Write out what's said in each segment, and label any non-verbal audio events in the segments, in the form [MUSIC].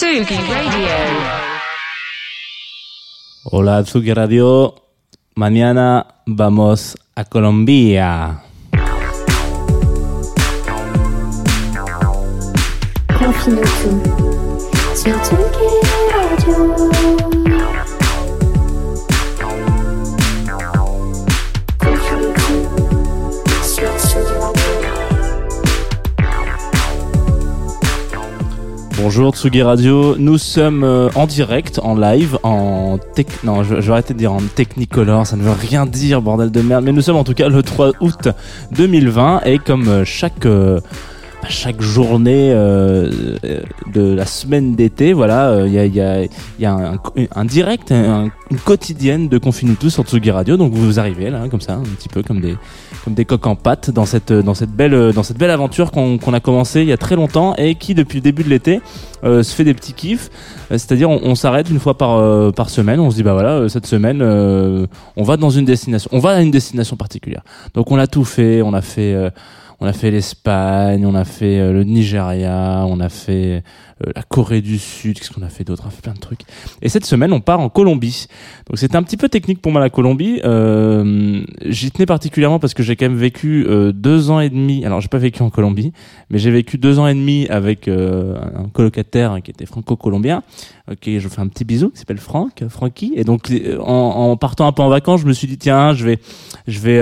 Radio. Hola, Tsugi Radio. Mañana vamos a Colombia. Confine tout sur Tsugi Radio. Bonjour Tsugi Radio, nous sommes euh, en direct, en live, en tech... Non, je, vais arrêter de dire en Technicolor, ça ne veut rien dire, bordel de merde. Mais nous sommes en tout cas le 3 août 2020 et comme euh, chaque... euh, chaque journée euh, euh, de la semaine d'été, voilà, euh, il y a, y a- y a un, direct, un- une quotidienne de Confine tous sur Tsugi Radio. Donc vous arrivez là, comme ça, un petit peu comme des, comme des coques en pâte dans cette, dans cette belle, dans cette belle aventure qu'on qu'on a commencé il y a très longtemps et qui depuis le début de l'été euh, se fait des petits kiffs. Euh, C'est-à-dire on, on s'arrête une fois par, euh, par semaine, on se dit bah voilà euh, cette semaine euh, on va dans une destination, on va à une destination particulière. Donc on a tout fait, on a fait euh, on a fait l'Espagne, on a fait euh, le Nigeria, on a fait euh, la Corée du Sud, qu'est-ce qu'on a fait d'autre? On a fait plein de trucs. Et cette semaine, on part en Colombie. Donc c'était un petit peu technique pour moi la Colombie. Euh, J'y tenais particulièrement parce que j'ai quand même vécu euh, deux ans et demi. Alors j'ai pas vécu en Colombie, mais j'ai vécu deux ans et demi avec un colocataire qui était franco-colombien. Ok, je fais un petit bisou, qui s'appelle Franck, Francky. Et donc en, en partant un peu en vacances, je me suis dit tiens, je vais, je vais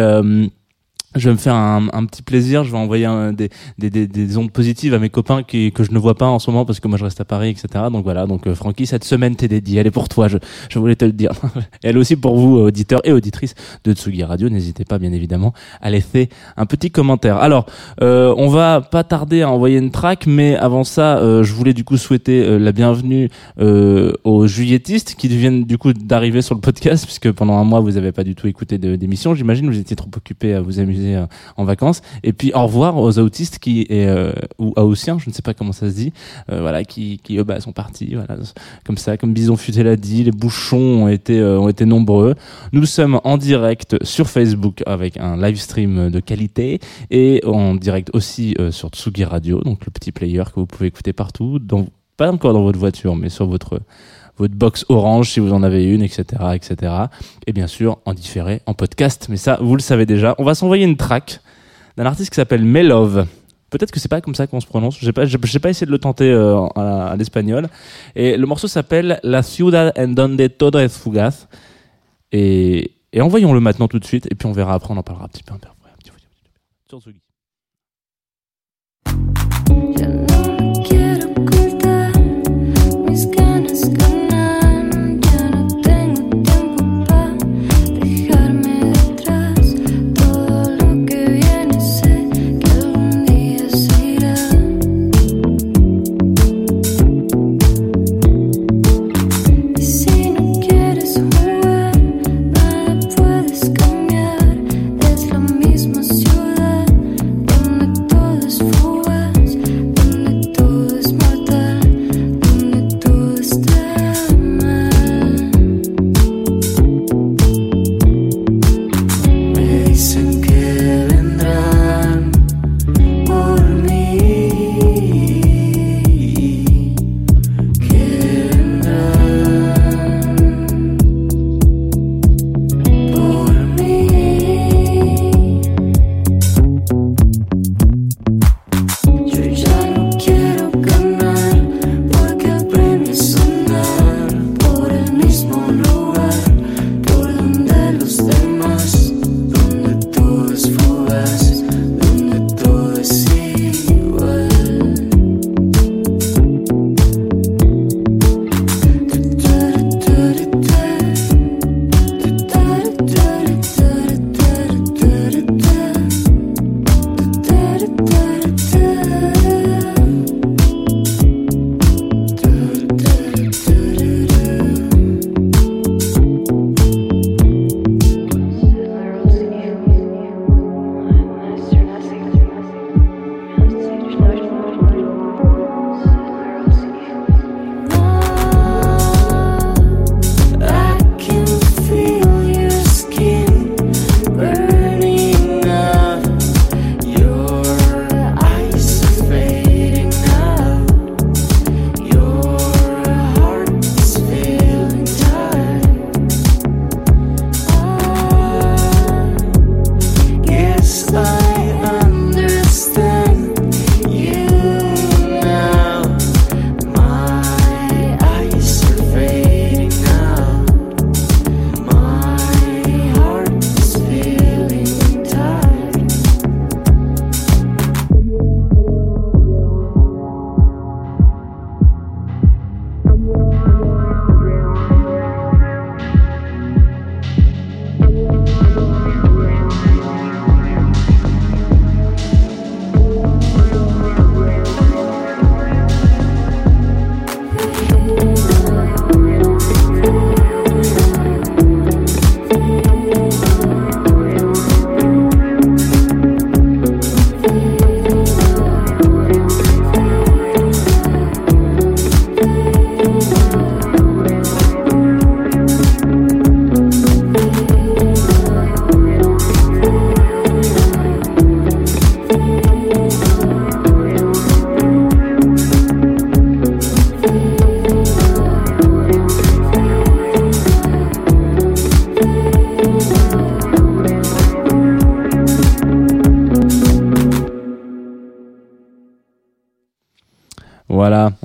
je vais me faire un, petit plaisir, je vais envoyer des, des, des, des ondes positives à mes copains que je ne vois pas en ce moment parce que moi je reste à Paris, etc. Donc voilà, donc euh, Francky, cette semaine t'es dédiée, elle est pour toi, je, voulais te le dire. [LAUGHS] Elle aussi pour vous, auditeurs et auditrices de Tsugi Radio, n'hésitez pas bien évidemment à laisser un petit commentaire. Alors, euh, on va pas tarder à envoyer une track, mais avant ça, euh, je voulais du coup souhaiter la bienvenue aux juilletistes qui viennent du coup d'arriver sur le podcast, puisque pendant un mois vous avez pas du tout écouté d'émission. J'imagine vous étiez trop occupés à vous amuser euh, en vacances. Et puis au revoir aux autistes qui est euh, ou aoussiens, je ne sais pas comment ça se dit, euh, voilà, qui qui eux bah, sont partis, voilà, comme ça, comme Bison Futé l'a dit, les bouchons ont été ont été nombreux. Nous sommes en direct sur Facebook avec un live stream de qualité et en direct aussi sur Tsugi Radio, donc le petit player que vous pouvez écouter partout, dans, pas encore dans votre voiture, mais sur votre votre box orange si vous en avez une, etc., etc. Et bien sûr en différé, en podcast. Mais ça, vous le savez déjà. On va s'envoyer une track d'un artiste qui s'appelle Melov. Peut-être que c'est pas comme ça qu'on se prononce. J'ai pas, j'ai pas essayé de le tenter euh, à, l'espagnol. Et le morceau s'appelle La ciudad en donde todo es fugaz. Et, et envoyons-le maintenant tout de suite. Et puis on verra après, on en parlera un petit peu. Un petit peu,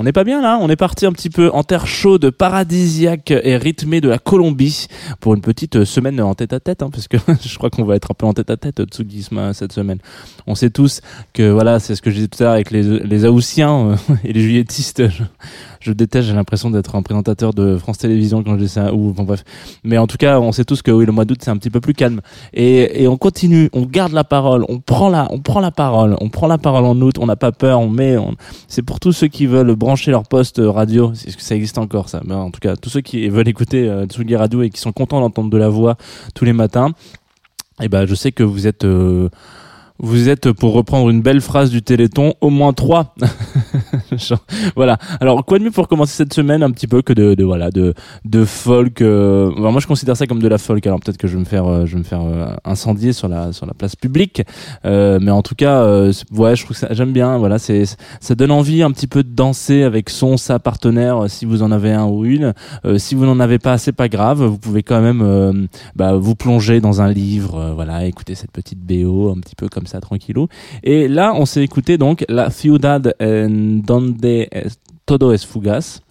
on n'est pas bien là, on est parti un petit peu en terre chaude, paradisiaque et rythmée de la Colombie pour une petite semaine en tête à tête, hein, parce que [LAUGHS] je crois qu'on va être un peu en tête à tête Tsugisma cette semaine. On sait tous que voilà, c'est ce que je disais tout à l'heure avec les, les euh, [LAUGHS] et les Juilletistes. Je, déteste, j'ai l'impression d'être un présentateur de France Télévisions quand je dis ça, ou bon bref. Mais en tout cas, on sait tous que oui, le mois d'août c'est un petit peu plus calme. Et, et on continue, on garde la parole, on prend la, on prend la parole, on prend la parole en août, on n'a pas peur, on met, on- c'est pour tous ceux qui veulent brancher leur poste radio, est-ce que ça existe encore ça Ben, En tout cas, tous ceux qui veulent écouter euh, Tsugi Radio et qui sont contents d'entendre de la voix tous les matins, et ben je sais que vous êtes euh, vous êtes, pour reprendre une belle phrase du Téléthon, au moins trois. [LAUGHS] [LAUGHS] Voilà. Alors, quoi de mieux pour commencer cette semaine un petit peu que de, de voilà, de, de folk. euh, enfin, moi, je considère ça comme de la folk. Alors peut-être que je vais me faire, euh, je vais me faire euh, incendier sur la sur la place publique. Euh, mais en tout cas, ouais, je trouve que j'aime bien. Voilà, c'est ça donne envie un petit peu de danser avec son sa partenaire si vous en avez un ou une. Si vous n'en avez pas, c'est pas grave. Vous pouvez quand même bah, vous plonger dans un livre, voilà, écouter cette petite BO un petit peu comme ça tranquillou. Et là, on s'est écouté donc la Ciudad en donde es- todo es fugaz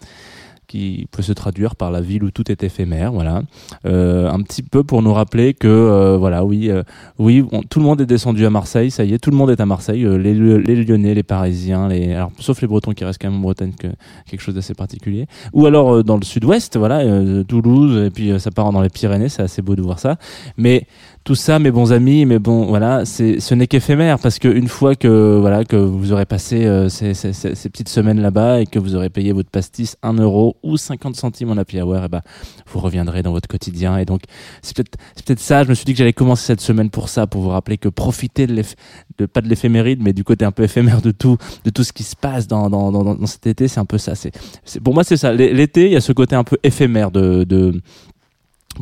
qui peut se traduire par la ville où tout est éphémère, voilà. Euh, un petit peu pour nous rappeler que, euh, voilà, oui, euh, oui, tout le monde est descendu à Marseille, ça y est, tout le monde est à Marseille, les, les Lyonnais, les Parisiens, les, alors, sauf les Bretons qui restent quand même en Bretagne, que, quelque chose d'assez particulier. Ou alors dans le Sud-Ouest, voilà, Toulouse, et puis ça part dans les Pyrénées, c'est assez beau de voir ça. Mais tout ça, mes bons amis, mais bon, voilà, c'est, ce n'est qu'éphémère parce que une fois que, voilà, que vous aurez passé euh, ces, ces, ces, petites semaines là-bas et que vous aurez payé votre pastis 1 euro ou 50 centimes en happy hour, et ben, vous reviendrez dans votre quotidien. Et donc, c'est peut-être, c'est peut-être ça. Je me suis dit que j'allais commencer cette semaine pour ça, pour vous rappeler que profiter de, l'éph- de pas de l'éphéméride, mais du côté un peu éphémère de tout, de tout ce qui se passe dans, dans, dans, dans cet été, c'est un peu ça. C'est, c'est, pour moi, c'est ça. L'é- L'été, il y a ce côté un peu éphémère de, de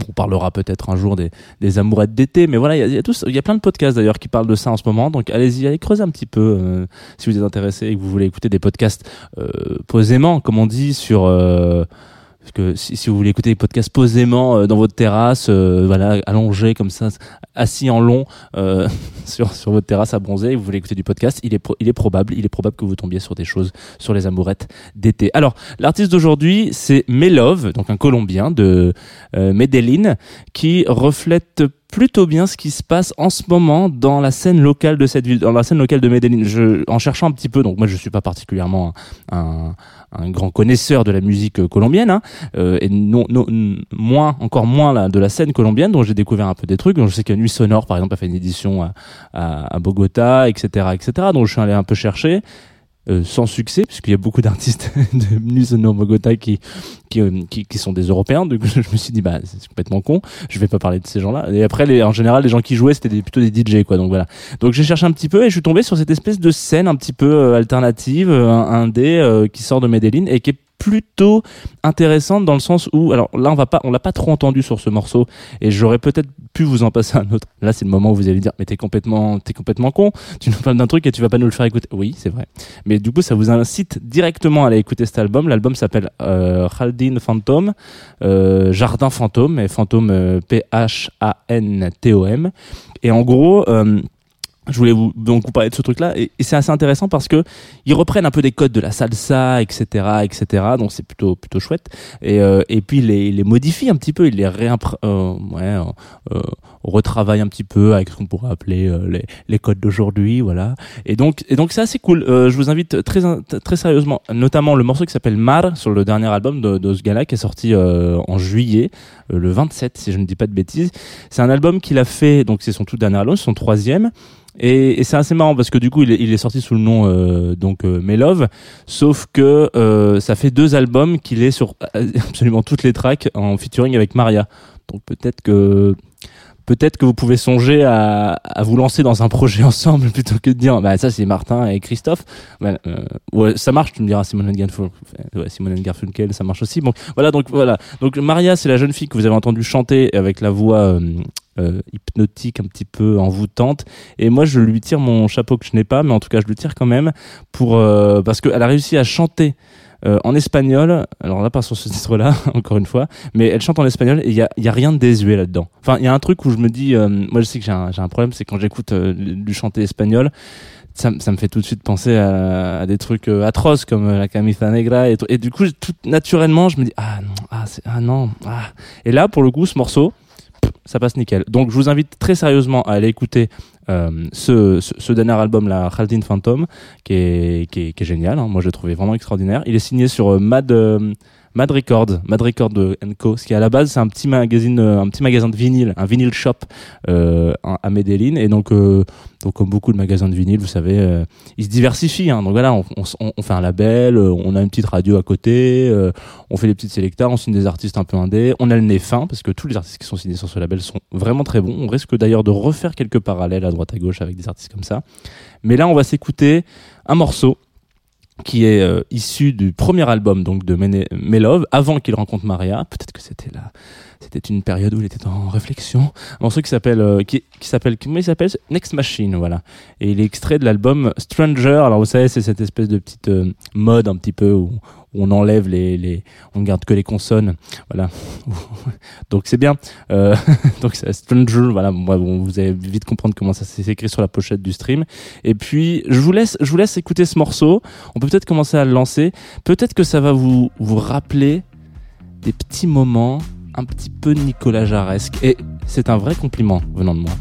On parlera peut-être un jour des, des amourettes d'été, mais voilà, il y y a plein de podcasts d'ailleurs qui parlent de ça en ce moment. Donc allez-y, allez creuser un petit peu euh, si vous êtes intéressé et que vous voulez écouter des podcasts euh, posément, comme on dit, sur euh, que si, si vous voulez écouter des podcasts posément euh, dans votre terrasse, euh, voilà, allongé comme ça, assis en long euh, [LAUGHS] sur sur votre terrasse à bronzer, et vous voulez écouter du podcast, il est pro- il est probable, il est probable que vous tombiez sur des choses sur les amourettes d'été. Alors l'artiste d'aujourd'hui, c'est Melove, donc un Colombien de Medellin, qui reflète plutôt bien ce qui se passe en ce moment dans la scène locale de cette ville, dans la scène locale de Medellin. Je, en cherchant un petit peu, donc moi je suis pas particulièrement un, un grand connaisseur de la musique euh, colombienne, hein, euh, et non, non, moins, encore moins là, de la scène colombienne, dont j'ai découvert un peu des trucs. Donc je sais que Nuit Sonore, par exemple, a fait une édition à, à, à Bogota, etc., etc. Donc je suis allé un peu chercher. Euh, sans succès, puisqu'il y a beaucoup d'artistes [LAUGHS] de Nusono Bogota qui, qui, euh, qui, qui sont des Européens. Donc [LAUGHS] je me suis dit, bah, c'est complètement con, je vais pas parler de ces gens-là. Et après, les, en général, les gens qui jouaient, c'était plutôt des DJ, quoi. Donc voilà. Donc j'ai cherché un petit peu et je suis tombé sur cette espèce de scène un petit peu euh, alternative, euh, un, un dé euh, qui sort de Medellin et qui est plutôt intéressante dans le sens où alors là on va pas on l'a pas trop entendu sur ce morceau et j'aurais peut-être pu vous en passer un autre. Là c'est le moment où vous allez dire mais t'es complètement t'es complètement con tu nous parles d'un truc et tu vas pas nous le faire écouter. Oui c'est vrai. Mais du coup ça vous incite directement à aller écouter cet album. L'album s'appelle euh, Khaldin Phantom euh, Jardin Fantôme et Fantôme euh, P H A N T O M. Et en gros euh, je voulais vous, donc vous parler de ce truc-là et, c'est assez intéressant parce que ils reprennent un peu des codes de la salsa, etc., etc. Donc c'est plutôt plutôt chouette. Et, euh, et puis ils les, les modifient un petit peu, ils les réimpr euh, ouais, euh, euh, retravaillent un petit peu avec ce qu'on pourrait appeler euh, les, codes d'aujourd'hui, voilà. Et donc et donc c'est assez cool. Euh, je vous invite très très sérieusement, notamment le morceau qui s'appelle Mar sur le dernier album de, de ce gars-là qui est sorti euh, en juillet, le 27 si je ne dis pas de bêtises. C'est un album qu'il a fait, donc c'est son tout dernier album, son troisième. Et, et c'est assez marrant parce que du coup il est, il est sorti sous le nom euh, donc euh, Melove, sauf que euh, ça fait deux albums qu'il est sur [LAUGHS] absolument toutes les tracks en featuring avec Maria. Donc peut-être que peut-être que vous pouvez songer à, à vous lancer dans un projet [LAUGHS] ensemble plutôt que de dire bah ça c'est Martin et Christophe. Ouais, euh, ouais, ça marche, tu me diras Simone Garfunkel, ouais, Simone Garfunkel, ça marche aussi. Bon, voilà donc voilà. Donc Maria c'est la jeune fille que vous avez entendu chanter avec la voix euh, euh, hypnotique un petit peu envoûtante et moi je lui tire mon chapeau que je n'ai pas mais en tout cas je lui tire quand même pour euh, parce qu'elle a réussi à chanter euh, en espagnol alors là pas sur ce titre là [LAUGHS] encore une fois mais elle chante en espagnol et il y a, y a rien de désuet là dedans enfin il y a un truc où je me dis euh, moi je sais que j'ai un, un problème c'est quand j'écoute euh, du chanter espagnol ça, ça me fait tout de suite penser à, à des trucs euh, atroces comme euh, la camisa negra et, et du coup tout naturellement je me dis ah non ah, ah non ah. et là pour le coup ce morceau ça passe nickel. Donc je vous invite très sérieusement à aller écouter euh, ce, dernier album, la Khaldin Phantom, qui est génial. hein. Moi, je l'ai trouvé vraiment extraordinaire. Il est signé sur euh, Mad, euh, Mad Record, Mad Record Co. Ce qui à la base c'est un petit magazine, euh, un petit magasin de vinyle, un vinyle shop euh, à Medellin. Et donc, euh, donc comme beaucoup de magasins de vinyle, vous savez, euh, ils se diversifient. Hein. Donc voilà, on, on- on fait un label, euh, on a une petite radio à côté, euh, on fait des petites sélecteurs, on signe des artistes un peu indés, on a le nez fin parce que tous les artistes qui sont signés sur ce label sont vraiment très bons. On risque d'ailleurs de refaire quelques parallèles à droite à gauche avec des artistes comme ça. Mais là, on va s'écouter un morceau qui est euh, issu du premier album donc de Melov avant qu'il rencontre Maria. Peut-être que c'était là, c'était une période où il était en réflexion. Un morceau qui s'appelle euh, qui, qui s'appelle comment il s'appelle? Next Machine voilà. Et il est extrait de l'album Stranger. Alors vous savez c'est cette espèce de petite euh, mode un petit peu où, on enlève les les on garde que les consonnes voilà. [LAUGHS] donc c'est bien. Euh, [LAUGHS] donc c'est Stranger voilà. Bon, vous allez vite comprendre comment ça s'est écrit sur la pochette du stream. Et puis je vous laisse je vous laisse écouter ce morceau. On peut peut-être commencer à le lancer. Peut-être que ça va vous, vous rappeler des petits moments un petit peu Nicolas Jaresque. Et c'est un vrai compliment venant de moi.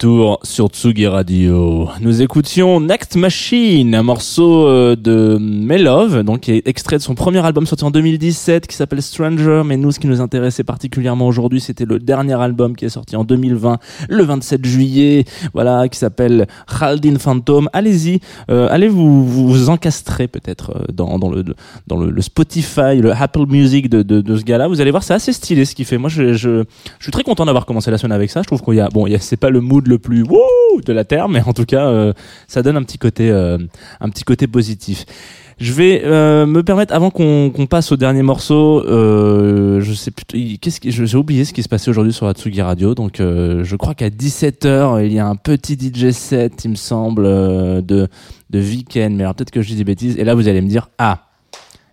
Retour sur Tsugi Radio. Nous écoutions Next Machine, un morceau euh, de Melove, donc qui est extrait de son premier album sorti en 2017 qui s'appelle Stranger. Mais nous, ce qui nous intéressait particulièrement aujourd'hui, c'était le dernier album qui est sorti en 2020, le 27 juillet, voilà, qui s'appelle Haldin Phantom. Allez-y, euh, allez vous, vous encastrer peut-être euh, dans, dans le dans le Spotify, le Apple Music de, de, de ce gars-là. Vous allez voir, c'est assez stylé ce qu'il fait. Moi, je, je, je suis très content d'avoir commencé la semaine avec ça. Je trouve qu'il y a, bon, il y a, c'est pas le mood le plus wouh de la terre, mais en tout cas, euh, ça donne un petit côté, euh, un petit côté positif. Je vais euh, me permettre, avant qu'on passe au dernier morceau, je sais plus, qu'est-ce que j'ai oublié ce qui se passait aujourd'hui sur Atsugi Radio. Donc, je crois qu'à 17h, il y a un petit DJ set, il me semble, de de week-end. Mais alors peut-être que je dis des bêtises. Et là, vous allez me dire, ah,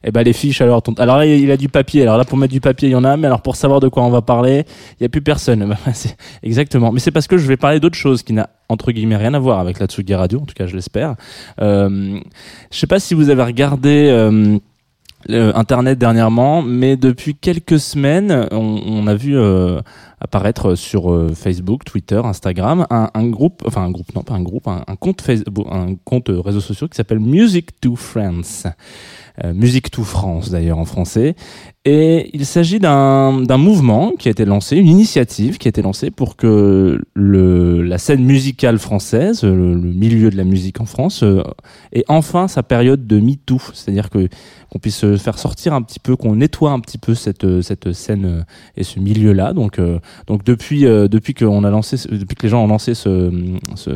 eh ben les fiches alors ton- alors il a du papier. Alors là pour mettre du papier il y en a mais alors pour savoir de quoi on va parler il y a plus personne. [LAUGHS] Bah, exactement. Mais c'est parce que je vais parler d'autre chose qui n'a entre guillemets rien à voir avec la Tsugi Radio en tout cas je l'espère. Euh, je sais pas si vous avez regardé euh, internet dernièrement mais depuis quelques semaines on, a vu euh, apparaître sur euh, Facebook, Twitter, Instagram un, groupe enfin un groupe non pas un groupe un, compte Facebook un compte euh, réseau social qui s'appelle Music to Friends Musique to France d'ailleurs en français. Et il s'agit d'un mouvement qui a été lancé, une initiative qui a été lancée pour que le, la scène musicale française, le, milieu de la musique en France, euh, ait enfin sa période de MeToo. C'est-à-dire que qu'on puisse se faire sortir un petit peu, qu'on nettoie un petit peu cette, cette scène euh, et ce milieu-là. Donc, euh, donc depuis, euh, depuis qu'on a lancé, depuis que les gens ont lancé ce-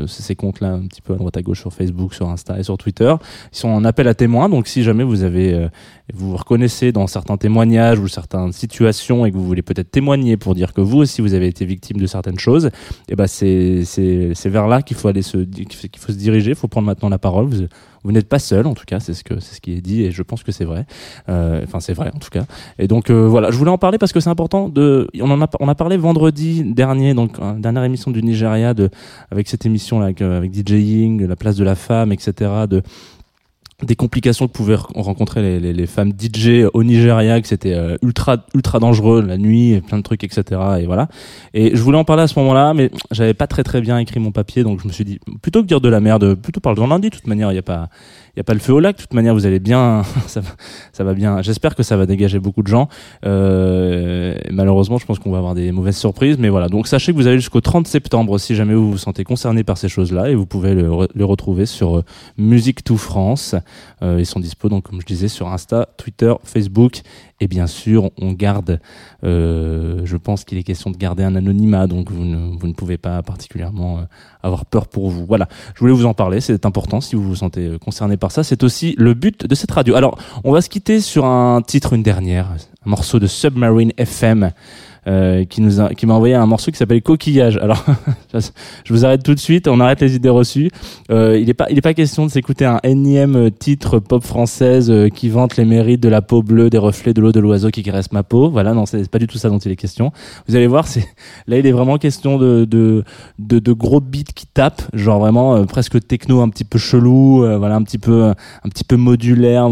ces comptes-là un petit peu à droite à gauche sur Facebook, sur Insta et sur Twitter, ils sont en appel à témoins. Donc, si jamais vous avez, euh, vous vous reconnaissez dans certains témoignages ou certaines situations et que vous voulez peut-être témoigner pour dire que vous aussi vous avez été victime de certaines choses, et ben c'est c'est vers là qu'il faut aller se qu'il faut se diriger. Il faut prendre maintenant la parole. Vous, vous n'êtes pas seul, en tout cas, c'est ce que c'est ce qui est dit et je pense que c'est vrai. Euh, Enfin, c'est vrai en tout cas. Et donc euh, voilà, je voulais en parler parce que c'est important. On en a on a parlé vendredi dernier, donc euh, dernière émission du Nigeria, de avec cette émission là avec, avec DJing, la place de la femme, etc. De des complications que pouvaient re- rencontrer les, les, les femmes DJ au Nigeria, que c'était euh, ultra ultra dangereux la nuit, plein de trucs, etc. Et voilà. Et je voulais en parler à ce moment-là, mais j'avais pas très très bien écrit mon papier, donc je me suis dit plutôt que dire de la merde, plutôt parle-en lundi. De toute manière, il y a pas y a pas le feu au lac. De toute manière, vous allez bien, [LAUGHS] ça va, ça va bien. J'espère que ça va dégager beaucoup de gens. Euh, malheureusement, je pense qu'on va avoir des mauvaises surprises, mais voilà. Donc sachez que vous avez jusqu'au 30 septembre si jamais vous vous sentez concerné par ces choses-là, et vous pouvez le, le retrouver sur euh, Musique to France. Euh, ils sont dispo, donc, comme je disais, sur Insta, Twitter, Facebook. Et bien sûr, on garde, euh, je pense qu'il est question de garder un anonymat, donc vous ne, vous ne pouvez pas particulièrement euh, avoir peur pour vous. Voilà, je voulais vous en parler, c'est important si vous vous sentez concerné par ça. C'est aussi le but de cette radio. Alors, on va se quitter sur un titre, une dernière, un morceau de Submarine FM. Euh, qui nous a, qui m'a envoyé un morceau qui s'appelle Coquillage. [LAUGHS] Alors, je vous arrête tout de suite. On arrête les idées reçues. Euh, il est pas, il est pas question de s'écouter un énième titre pop française euh, qui vante les mérites de la peau bleue, des reflets de l'eau de l'oiseau qui caresse ma peau. Voilà, non, c'est pas du tout ça dont il est question. Vous allez voir, c'est là, il est vraiment question de de de, de gros beats qui tapent, genre vraiment euh, presque techno, un petit peu chelou, euh, voilà, un petit peu un petit peu modulaire.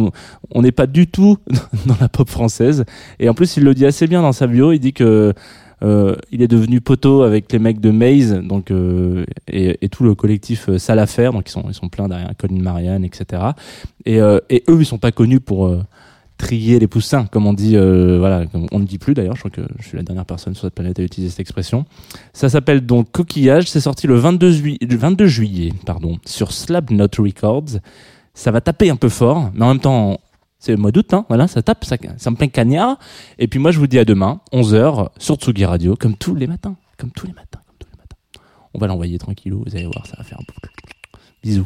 On n'est pas du tout [LAUGHS] dans la pop française. Et en plus, il le dit assez bien dans sa bio. Il dit que euh, il est devenu poteau avec les mecs de Maze, donc euh, et, tout le collectif euh, Sale Affaire, donc ils sont ils sont pleins derrière Colin Marianne, etc. Et, euh, eux, ils sont pas connus pour euh, trier les poussins, comme on dit, euh, voilà, on ne dit plus d'ailleurs. Je crois que je suis la dernière personne sur cette planète à utiliser cette expression. Ça s'appelle donc Coquillage. C'est sorti le 22, jui- le 22 juillet, pardon, sur Slabnot Records. Ça va taper un peu fort, mais en même temps, c'est le mois d'août, hein, voilà, ça tape, ça, ça me plein cagnard. Et puis moi, je vous dis à demain, 11h, sur Tsugi Radio, comme tous les matins, comme tous les matins, comme tous les matins. On va l'envoyer tranquillou, vous allez voir, ça va faire un peu. Bisous.